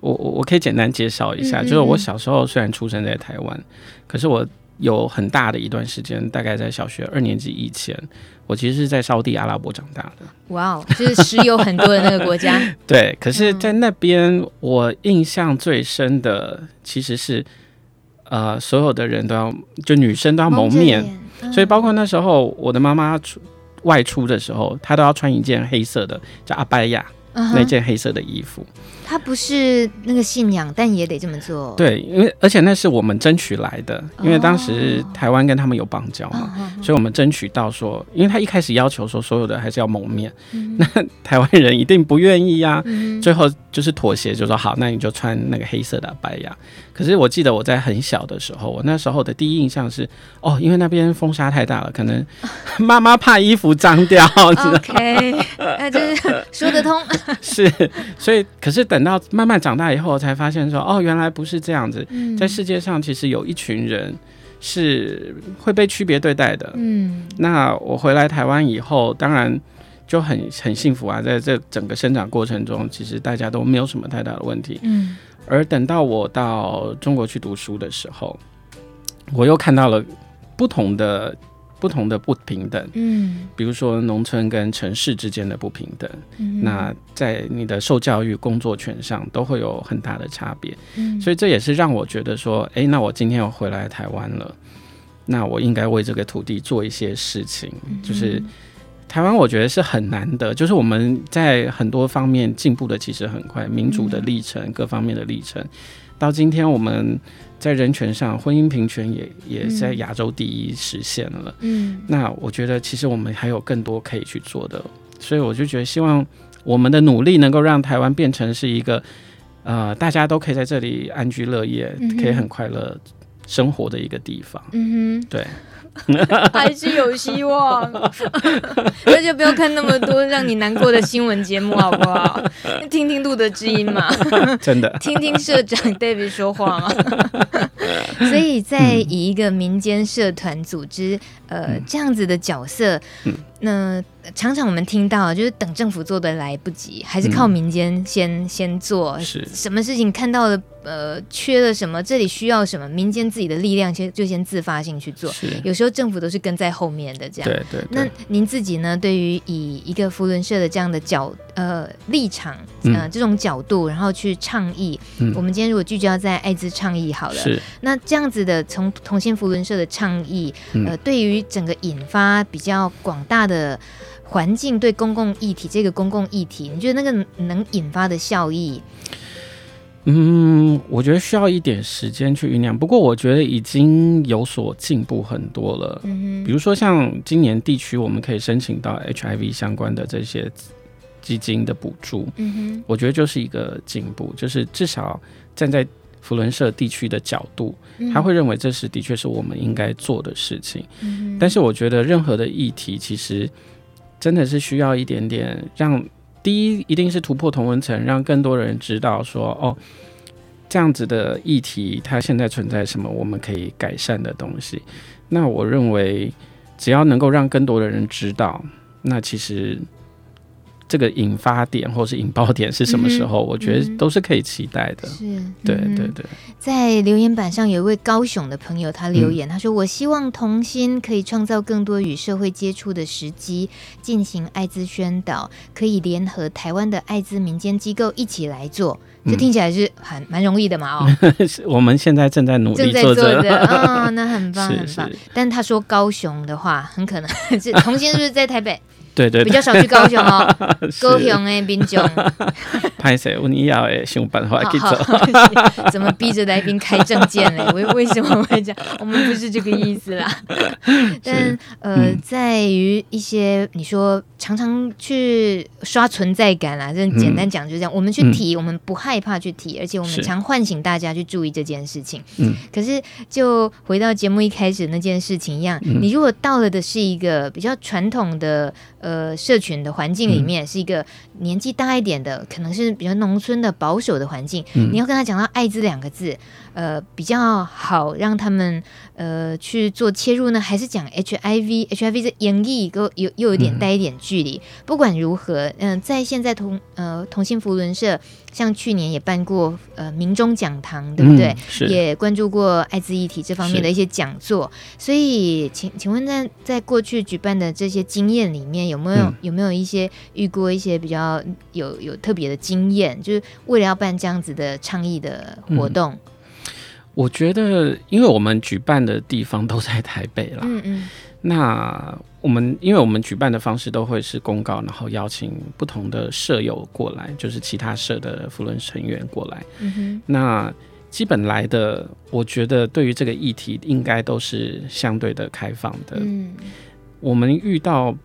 我我我可以简单介绍一下，嗯嗯，就是我小时候虽然出生在台湾，可是我有很大的一段时间，大概在小学二年级以前，我其实是在沙地阿拉伯长大的。哇哦，就是石油很多的那个国家。对，可是，在那边我印象最深的其实是，呃，所有的人都要，就女生都要蒙面。所以，包括那时候我的妈妈出外出的时候，她都要穿一件黑色的叫阿拜亚那件黑色的衣服。他不是那个信仰，但也得这么做。对，因为而且那是我们争取来的，因为当时台湾跟他们有邦交嘛，哦、所以我们争取到说，因为他一开始要求说所有的还是要蒙面，嗯、那台湾人一定不愿意呀、啊，嗯、最后就是妥协，就说好，那你就穿那个黑色的白呀。可是我记得我在很小的时候，我那时候的第一印象是，哦，因为那边风沙太大了，可能 妈妈怕衣服脏掉。OK，那就是说得通。是，所以可是等。等到慢慢长大以后，才发现说，哦，原来不是这样子。在世界上，其实有一群人是会被区别对待的。嗯，那我回来台湾以后，当然就很很幸福啊。在这整个生长过程中，其实大家都没有什么太大的问题。嗯，而等到我到中国去读书的时候，我又看到了不同的。不同的不平等，嗯，比如说农村跟城市之间的不平等，嗯，那在你的受教育、工作权上都会有很大的差别，嗯，所以这也是让我觉得说，哎，那我今天我回来台湾了，那我应该为这个土地做一些事情。嗯，就是台湾，我觉得是很难的，就是我们在很多方面进步的其实很快，民主的历程，各方面的历程，到今天我们。在人权上，婚姻平权也也在亚洲第一实现了。嗯，那我觉得其实我们还有更多可以去做的，所以我就觉得希望我们的努力能够让台湾变成是一个呃大家都可以在这里安居乐业，嗯、可以很快乐生活的一个地方。嗯哼，对。还是有希望，那就不要看那么多让你难过的新闻节目，好不好？听听路德之音嘛，真的，听听社长 David 说话嘛。所以在以一个民间社团组织，嗯、呃，这样子的角色，嗯、那。常常我们听到，就是等政府做的来不及，还是靠民间先、嗯、先做。是什么事情看到了，呃，缺了什么，这里需要什么，民间自己的力量先就先自发性去做。是有时候政府都是跟在后面的这样。对对，对。那您自己呢？对于以一个福伦社的这样的角呃立场呃这种角度，然后去倡议，嗯、我们今天如果聚焦在艾滋倡议好了，是那这样子的从同心福伦社的倡议，呃，对于整个引发比较广大的。环境对公共议题，这个公共议题，你觉得那个能引发的效益？嗯，我觉得需要一点时间去酝酿。不过，我觉得已经有所进步很多了。嗯哼，比如说像今年地区，我们可以申请到 HIV 相关的这些基金的补助。嗯哼，我觉得就是一个进步，就是至少站在福伦社地区的角度，他会认为这是的确是我们应该做的事情。嗯哼，但是我觉得任何的议题其实。真的是需要一点点让，第一一定是突破同温层，让更多人知道说，哦，这样子的议题它现在存在什么我们可以改善的东西。那我认为，只要能够让更多的人知道，那其实。这个引发点或是引爆点是什么时候？嗯、我觉得都是可以期待的。是，对对对。在留言板上有一位高雄的朋友，他留言，嗯、他说：“我希望同心可以创造更多与社会接触的时机，进行艾滋宣导，可以联合台湾的艾滋民间机构一起来做。这听起来是很蛮容易的嘛？哦，我们现在正在努力做着。哦，那很棒 很棒。是是，但他说高雄的话，很可能 是同心是不是在台北？对对，对，比较少去高雄哦，高雄的民众。拍摄，我你要诶想办法去做。怎么逼着来宾开证件嘞？为为什么会这样？我们不是这个意思啦。但呃，嗯、在于一些你说常常去刷存在感啊，这简单讲就是这样。嗯、我们去提，我们不害怕去提，而且我们常唤醒大家去注意这件事情。嗯。可是就回到节目一开始那件事情一样，嗯、你如果到了的是一个比较传统的呃社群的环境里面，嗯、是一个年纪大一点的，可能是。比较农村的保守的环境，嗯、你要跟他讲到“艾滋”两个字，呃，比较好让他们呃去做切入呢，还是讲 HIV？HIV 的演绎又又又有点带一点距离。嗯、不管如何，嗯、呃，在现在同呃同性福伦社，像去年也办过呃民众讲堂，对不对？嗯、也关注过艾滋议题这方面的一些讲座。所以，请请问在在过去举办的这些经验里面，有没有、嗯、有没有一些遇过一些比较有有特别的经验？就是为了要办这样子的倡议的活动。嗯我觉得，因为我们举办的地方都在台北啦，嗯嗯，那我们因为我们举办的方式都会是公告，然后邀请不同的舍友过来，就是其他社的福伦成员过来，嗯哼，那基本来的，我觉得对于这个议题应该都是相对的开放的，嗯，我们遇到。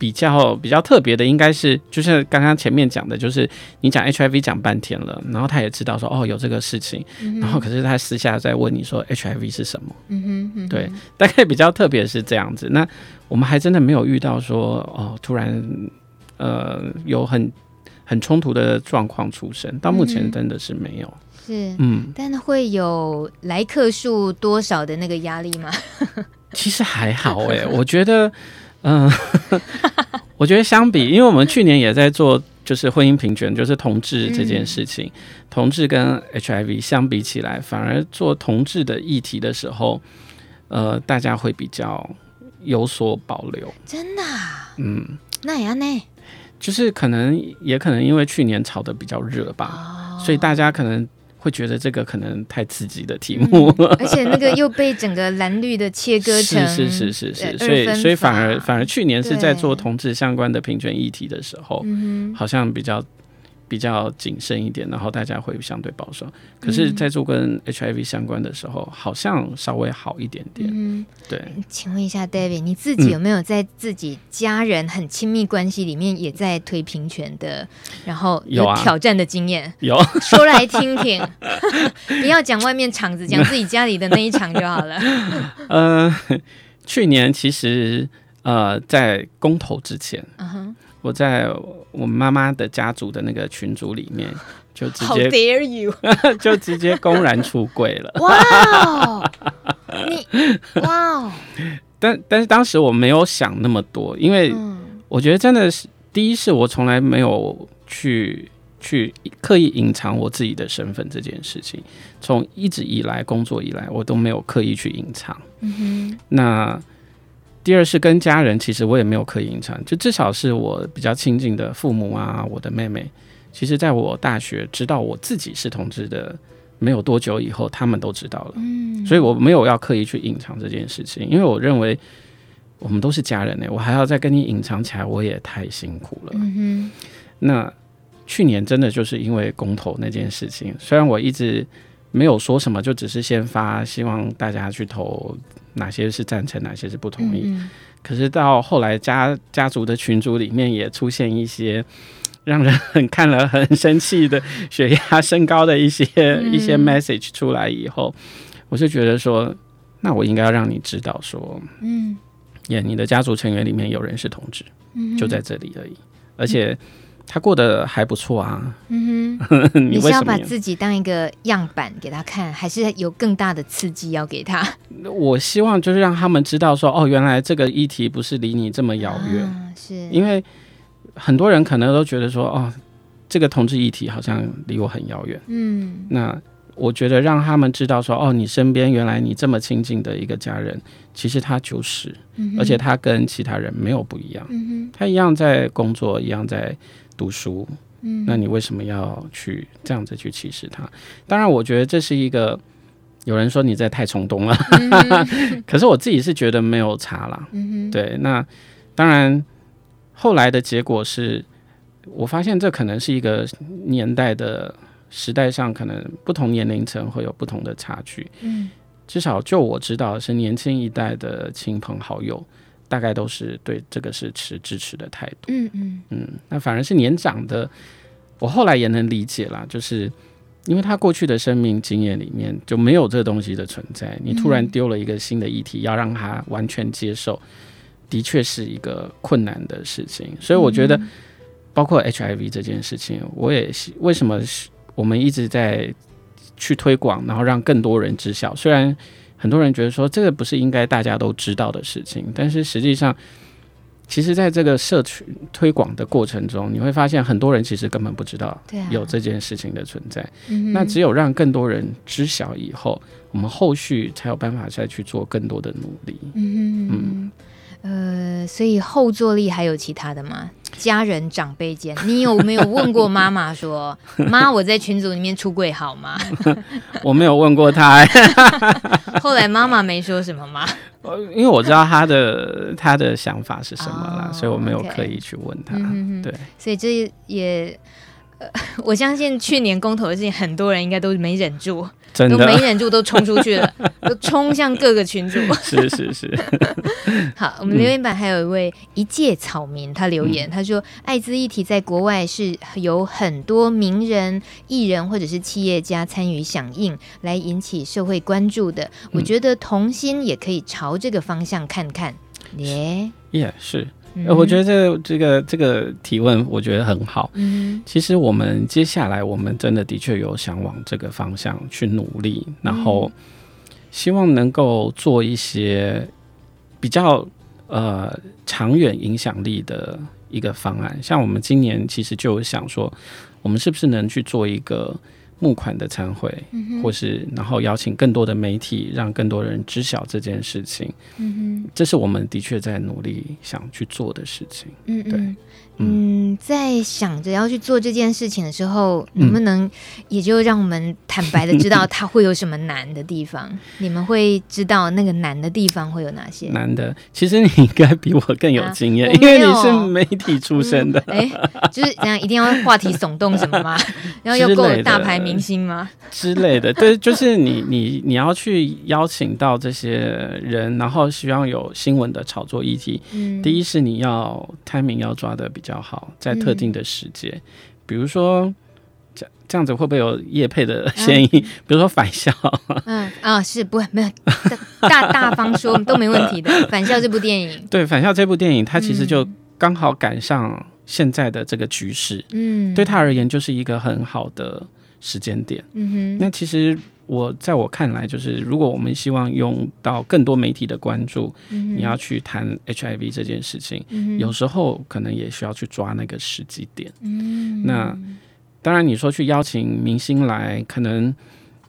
比较比较特别的应该是，就是刚刚前面讲的，就是你讲 HIV 讲半天了，然后他也知道说哦有这个事情，嗯、然后可是他私下在问你说 HIV 是什么？嗯哼，嗯哼对，大概比较特别是这样子。那我们还真的没有遇到说哦突然呃有很很冲突的状况出生，到目前真的是没有。是，嗯，但会有来客数多少的那个压力吗？其实还好哎、欸，我觉得。嗯，我觉得相比，因为我们去年也在做，就是婚姻平权，就是同志这件事情，嗯、同志跟 HIV 相比起来，反而做同志的议题的时候，呃，大家会比较有所保留。真的、啊？嗯，那样呢？就是可能，也可能因为去年炒的比较热吧，哦、所以大家可能。会觉得这个可能太刺激的题目，嗯，而且那个又被整个蓝绿的切割成是是是是是，所以所以反而反而去年是在做同志相关的平权议题的时候，好像比较。比较谨慎一点，然后大家会相对保守。可是，在做跟 HIV 相关的时候，嗯、好像稍微好一点点。嗯，对。请问一下，David，你自己有没有在自己家人很亲密关系里面也在推平权的，然后有挑战的经验？有，说来听听。不要讲外面场子，讲自己家里的那一场就好了。嗯、呃，去年其实呃，在公投之前，嗯哼。我在我妈妈的家族的那个群组里面，就直接 How dare you 就直接公然出柜了。哇哦，你哇哦！但但是当时我没有想那么多，因为我觉得真的是，第一是我从来没有去去刻意隐藏我自己的身份这件事情，从一直以来工作以来，我都没有刻意去隐藏。嗯哼，那。第二是跟家人，其实我也没有刻意隐藏，就至少是我比较亲近的父母啊，我的妹妹，其实在我大学知道我自己是同志的没有多久以后，他们都知道了，嗯，所以我没有要刻意去隐藏这件事情，因为我认为我们都是家人呢，我还要再跟你隐藏起来，我也太辛苦了。嗯哼，那去年真的就是因为公投那件事情，虽然我一直没有说什么，就只是先发希望大家去投。哪些是赞成，哪些是不同意？嗯、可是到后来家家族的群组里面也出现一些让人很看了很生气的血压升高的一些、嗯、一些 message 出来以后，我就觉得说，那我应该要让你知道说，嗯，也你的家族成员里面有人是同志，嗯、就在这里而已，而且。他过得还不错啊。嗯哼，你，你是要把自己当一个样板给他看，还是有更大的刺激要给他？我希望就是让他们知道说，哦，原来这个议题不是离你这么遥远。啊，是因为很多人可能都觉得说，哦，这个同志议题好像离我很遥远。嗯，那我觉得让他们知道说，哦，你身边原来你这么亲近的一个家人，其实他就是，嗯、而且他跟其他人没有不一样。嗯哼，他一样在工作，一样在。读书，嗯，那你为什么要去这样子去歧视他？当然，我觉得这是一个有人说你在太冲动了，嗯、可是我自己是觉得没有差啦。嗯，对，那当然后来的结果是，我发现这可能是一个年代的时代上，可能不同年龄层会有不同的差距。嗯，至少就我知道是年轻一代的亲朋好友，大概都是对这个是持支持的态度。嗯嗯嗯，那反而是年长的，我后来也能理解啦，就是。因为他过去的生命经验里面就没有这个东西的存在，你突然丢了一个新的议题，要让他完全接受，的确是一个困难的事情。所以我觉得，包括 HIV 这件事情，我也为什么我们一直在去推广，然后让更多人知晓。虽然很多人觉得说这个不是应该大家都知道的事情，但是实际上。其实，在这个社群推广的过程中，你会发现很多人其实根本不知道有这件事情的存在。嗯、那只有让更多人知晓以后，我们后续才有办法再去做更多的努力。嗯嗯。呃，所以后坐力还有其他的吗？家人长辈间，你有没有问过妈妈说：“妈，我在群组里面出柜好吗？” 我没有问过她。后来妈妈没说什么吗？因为我知道她的她的想法是什么啦，oh, 所以我没有刻意去问她。对，所以这也。我相信去年公投的事情，很多人应该都没忍住，都没忍住，都冲出去了，都冲向各个群组。是是是。好，我们留言板还有一位一介草民，他留言，嗯、他说：“艾滋议题在国外是有很多名人、艺人或者是企业家参与响应，来引起社会关注的。我觉得童心也可以朝这个方向看看。耶，耶，是。”呃，我觉得这个、这个这个提问，我觉得很好。嗯，其实我们接下来，我们真的的确有想往这个方向去努力，然后希望能够做一些比较呃长远影响力的一个方案。像我们今年其实就想说，我们是不是能去做一个。募款的参会，嗯、或是然后邀请更多的媒体，让更多人知晓这件事情。嗯哼，这是我们的确在努力想去做的事情。嗯嗯，对，嗯，在想着要去做这件事情的时候，能不能也就让我们坦白的知道它会有什么难的地方？你们会知道那个难的地方会有哪些？难的，其实你应该比我更有经验，啊、因为你是媒体出身的。哎、嗯，就是这样，一定要话题耸动什么吗？然 后要够大牌。明星吗之类的？对，就是你你你要去邀请到这些人，然后希望有新闻的炒作议题。嗯，第一是你要 timing 要抓的比较好，在特定的时间，嗯，比如说这这样子会不会有业配的嫌疑？嗯，比如说返校，嗯啊，是不会没有大大方说都没问题的。返校这部电影，对，返校这部电影，它其实就刚好赶上现在的这个局势，嗯，对他而言就是一个很好的。时间点，嗯哼，那其实我在我看来，就是如果我们希望用到更多媒体的关注，嗯、你要去谈 HIV 这件事情，嗯，有时候可能也需要去抓那个时机点。嗯，那当然，你说去邀请明星来，可能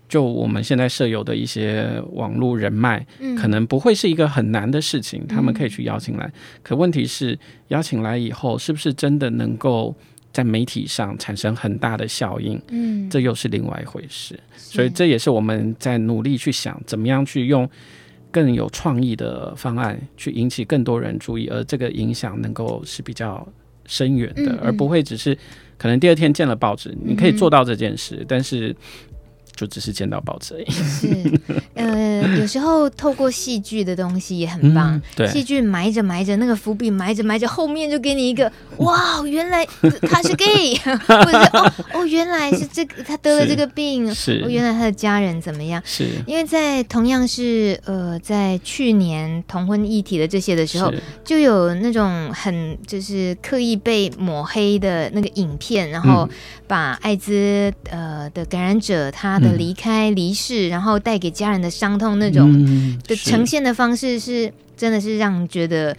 就我们现在设有的一些网络人脉，嗯，可能不会是一个很难的事情，他们可以去邀请来。嗯、可问题是，邀请来以后，是不是真的能够？在媒体上产生很大的效应，嗯，这又是另外一回事。所以这也是我们在努力去想，怎么样去用更有创意的方案去引起更多人注意，而这个影响能够是比较深远的，嗯嗯，而不会只是可能第二天见了报纸，你可以做到这件事，嗯、但是。就只是见到报纸而已。是，呃，有时候透过戏剧的东西也很棒。嗯、对，戏剧埋着埋着那个伏笔，埋着埋着，后面就给你一个 哇，原来他是 gay，或者是哦哦，原来是这个他得了这个病，是，哦，原来他的家人怎么样？是，因为在同样是呃，在去年同婚议题的这些的时候，就有那种很就是刻意被抹黑的那个影片，然后把艾滋呃的感染者他。的离开、离世，然后带给家人的伤痛，那种的呈现的方式是真的是让人觉得，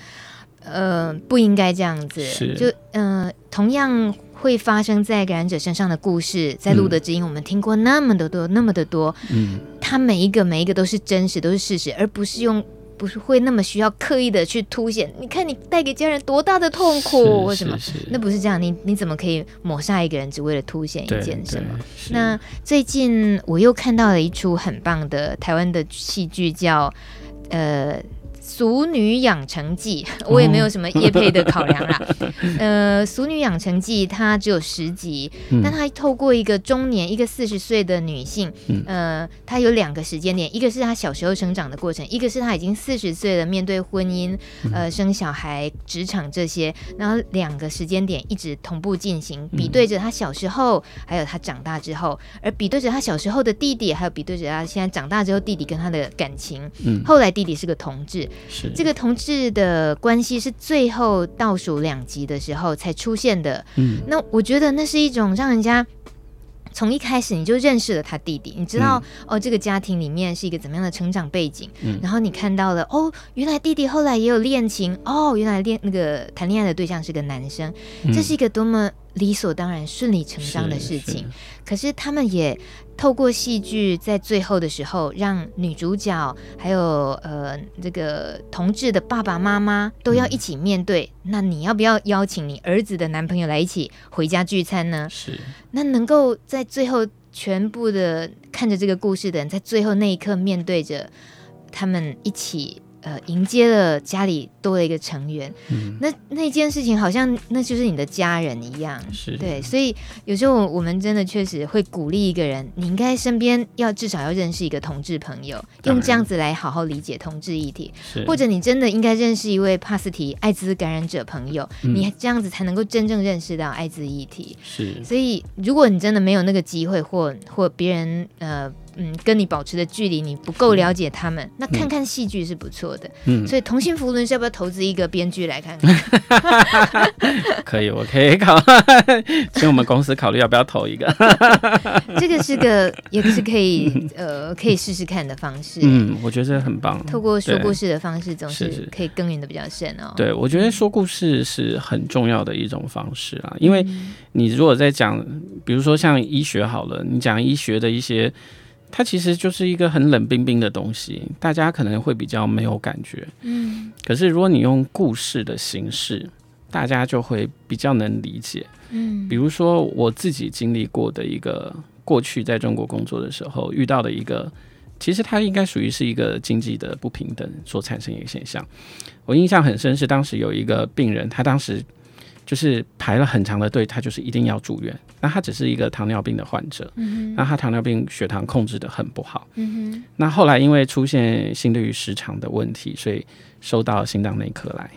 呃，不应该这样子。就呃，同样会发生在感染者身上的故事，在路德之音，我们听过那么的多，那么的多。嗯，它每一个每一个都是真实，都是事实，而不是用。不是会那么需要刻意的去凸显，你看你带给家人多大的痛苦，为什么？那不是这样，你你怎么可以抹杀一个人，只为了凸显一件什么？那最近我又看到了一出很棒的台湾的戏剧，叫呃《俗女养成记》，我也没有什么业配的考量啦。哦、呃，《俗女养成记》它只有十集，嗯、但它透过一个中年、一个四十岁的女性，嗯、呃，她有两个时间点，一个是她小时候生长的过程，一个是她已经四十岁了，面对婚姻、呃，生小孩、职场这些，然后两个时间点一直同步进行，比对着她小时候，还有她长大之后，而比对着她小时候的弟弟，还有比对着她现在长大之后弟弟跟她的感情。嗯，后来弟弟是个同志。是这个同志的关系是最后倒数两集的时候才出现的。嗯，那我觉得那是一种让人家从一开始你就认识了他弟弟，你知道、嗯、哦，这个家庭里面是一个怎么样的成长背景。嗯，然后你看到了哦，原来弟弟后来也有恋情哦，原来恋那个谈恋爱的对象是个男生，嗯、这是一个多么理所当然、顺理成章的事情。可是他们也。透过戏剧，在最后的时候，让女主角还有呃这个同志的爸爸妈妈都要一起面对。嗯、那你要不要邀请你儿子的男朋友来一起回家聚餐呢？是。那能够在最后全部的看着这个故事的人，在最后那一刻面对着他们一起。呃，迎接了家里多了一个成员，嗯、那那件事情好像那就是你的家人一样，是对，所以有时候我们真的确实会鼓励一个人，你应该身边要至少要认识一个同志朋友，用这样子来好好理解同志议题，或者你真的应该认识一位帕斯提艾滋感染者朋友，嗯、你这样子才能够真正认识到艾滋议题。是，所以如果你真的没有那个机会，或或别人呃。嗯，跟你保持的距离，你不够了解他们，嗯、那看看戏剧是不错的。嗯，所以同心扶轮是要不要投资一个编剧来看看？可以，我可以考，请我们公司考虑要不要投一个。这个是个，也是可以呃，可以试试看的方式。嗯，我觉得很棒。透过说故事的方式，总是可以耕耘的比较深哦。对，我觉得说故事是很重要的一种方式啊，因为你如果在讲，比如说像医学好了，你讲医学的一些。它其实就是一个很冷冰冰的东西，大家可能会比较没有感觉。嗯，可是如果你用故事的形式，大家就会比较能理解。嗯，比如说我自己经历过的一个过去在中国工作的时候遇到的一个，其实它应该属于是一个经济的不平等所产生一个现象。我印象很深是当时有一个病人，他当时。就是排了很长的队，他就是一定要住院。那他只是一个糖尿病的患者，嗯、哼那他糖尿病血糖控制的很不好。嗯、哼那后来因为出现心律失常的问题，所以收到心脏内科来。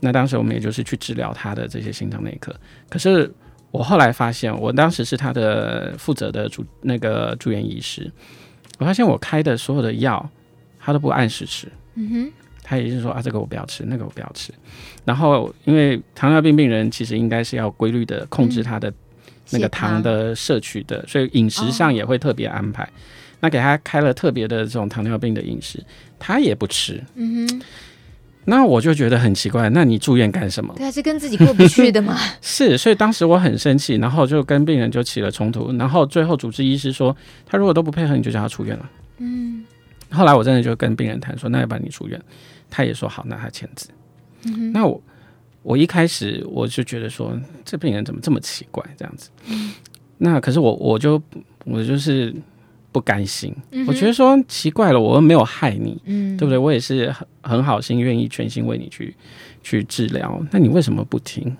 那当时我们也就是去治疗他的这些心脏内科。可是我后来发现，我当时是他的负责的住那个住院医师，我发现我开的所有的药，他都不按时吃。嗯哼他也是说啊，这个我不要吃，那个我不要吃。然后，因为糖尿病病人其实应该是要规律的控制他的那个糖的摄取的，所以饮食上也会特别安排。那给他开了特别的这种糖尿病的饮食，他也不吃。嗯哼。那我就觉得很奇怪，那你住院干什么？对啊，是跟自己过不去的嘛？是，所以当时我很生气，然后就跟病人就起了冲突。然后最后主治医师说，他如果都不配合，你就叫他出院了。嗯。后来我真的就跟病人谈说，那要不然你出院。他也说好，那他签字。嗯、那我我一开始我就觉得说，这病人怎么这么奇怪这样子？嗯、那可是我我就我就是不甘心，嗯、我觉得说奇怪了，我又没有害你，嗯、对不对？我也是很很好心，愿意全心为你去去治疗，那你为什么不听？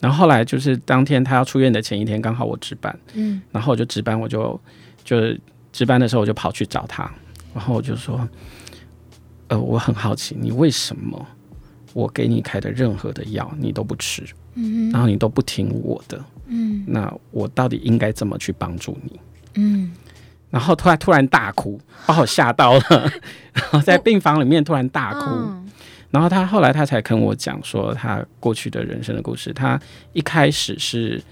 然后后来就是当天他要出院的前一天，刚好我值班，嗯，然后我就值班，我就就值班的时候我就跑去找他，然后我就说。呃，我很好奇，你为什么我给你开的任何的药你都不吃，嗯，然后你都不听我的，嗯，那我到底应该怎么去帮助你？嗯，然后突然突然大哭，把我吓到了，然后在病房里面突然大哭，哦、然后他后来他才跟我讲说他过去的人生的故事。他一开始是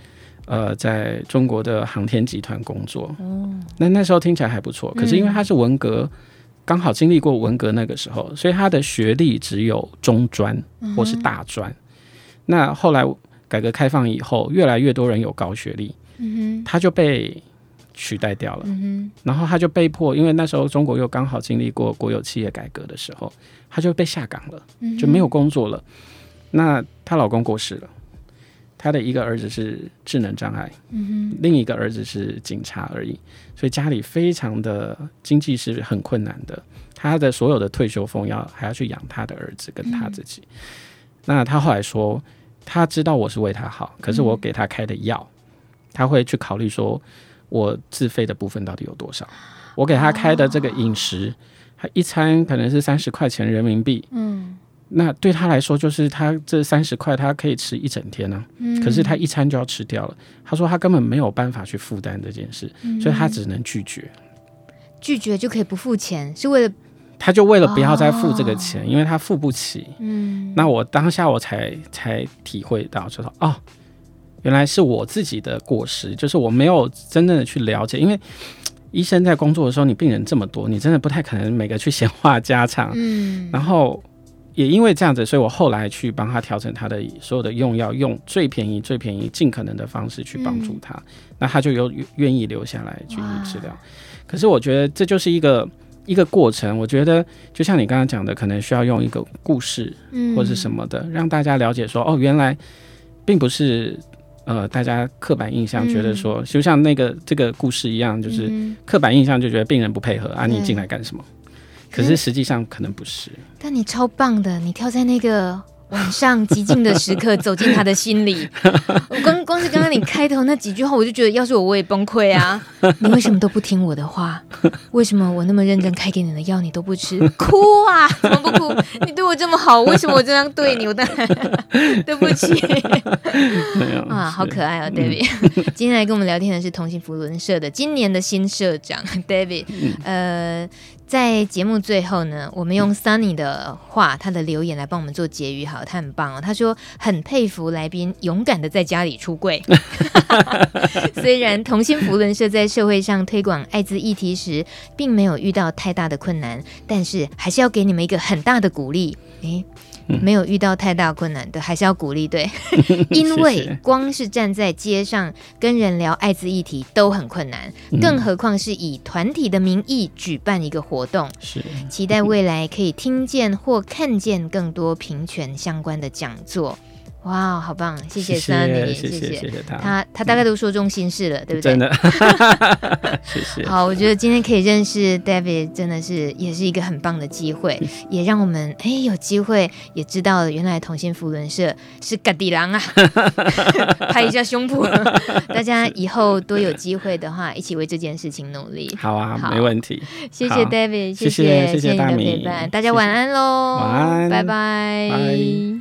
呃在中国的航天集团工作，哦，那那时候听起来还不错，可是因为他是文革。嗯刚好经历过文革那个时候，所以他的学历只有中专或是大专。嗯、那后来改革开放以后，越来越多人有高学历，他就被取代掉了。嗯、然后他就被迫，因为那时候中国又刚好经历过国有企业改革的时候，他就被下岗了，就没有工作了。嗯、那她老公过世了，他的一个儿子是智能障碍，嗯哼，另一个儿子是警察而已，所以家里非常的经济是很困难的。他的所有的退休俸要还要去养他的儿子跟他自己。嗯、那他后来说，他知道我是为他好，可是我给他开的药，嗯、他会去考虑说，我自费的部分到底有多少？我给他开的这个饮食，他一餐可能是三十块钱人民币，嗯，那对他来说就是他这三十块他可以吃一整天呢、啊，嗯，可是他一餐就要吃掉了。他说他根本没有办法去负担这件事，嗯、所以他只能拒绝，拒绝就可以不付钱，是为了。他就为了不要再付这个钱，哦、因为他付不起。嗯，那我当下我才才体会到，就说哦，原来是我自己的过失，就是我没有真正的去了解。因为医生在工作的时候，你病人这么多，你真的不太可能每个去闲话家常。嗯，然后也因为这样子，所以我后来去帮他调整他的所有的用药，用最便宜、最便宜、尽可能的方式去帮助他。嗯、那他就有愿意留下来继续治疗。可是我觉得这就是一个。一个过程，我觉得就像你刚刚讲的，可能需要用一个故事，或是什么的，嗯、让大家了解说，哦，原来并不是呃，大家刻板印象觉得说，嗯、就像那个这个故事一样，就是刻板印象就觉得病人不配合、嗯、啊，你进来干什么？可是实际上可能不是。但你超棒的，你跳在那个。晚上极静的时刻，走进他的心里。我光光是刚刚你开头那几句话，我就觉得，要是我我也崩溃啊！你为什么都不听我的话？为什么我那么认真开给你的药你都不吃？哭啊！怎么不哭？你对我这么好，为什么我这样对你？我当然对不起。啊，好可爱哦，David。今天来跟我们聊天的是同心福伦社的今年的新社长 David。呃。在节目最后呢，我们用 Sunny 的话，他的留言来帮我们做结语。好，他很棒哦。他说很佩服来宾勇敢的在家里出柜。虽然同心扶轮社在社会上推广艾滋议题时，并没有遇到太大的困难，但是还是要给你们一个很大的鼓励。诶没有遇到太大困难的，还是要鼓励对，因为光是站在街上跟人聊艾滋议题都很困难，更何况是以团体的名义举办一个活动。是，期待未来可以听见或看见更多平权相关的讲座。哇好棒！谢谢 Sunny，谢谢谢谢，谢谢他，他他大概都说中心事了，嗯、对不对？真的，谢谢。好，我觉得今天可以认识 David，真的是也是一个很棒的机会，也让我们哎有机会也知道了原来同心扶轮社是嘎地狼啊，拍一下胸脯。大家以后多有机会的话，一起为这件事情努力。好啊，好没问题。谢谢 David，谢谢谢谢你的陪伴，大家晚安喽，晚安，拜拜。Bye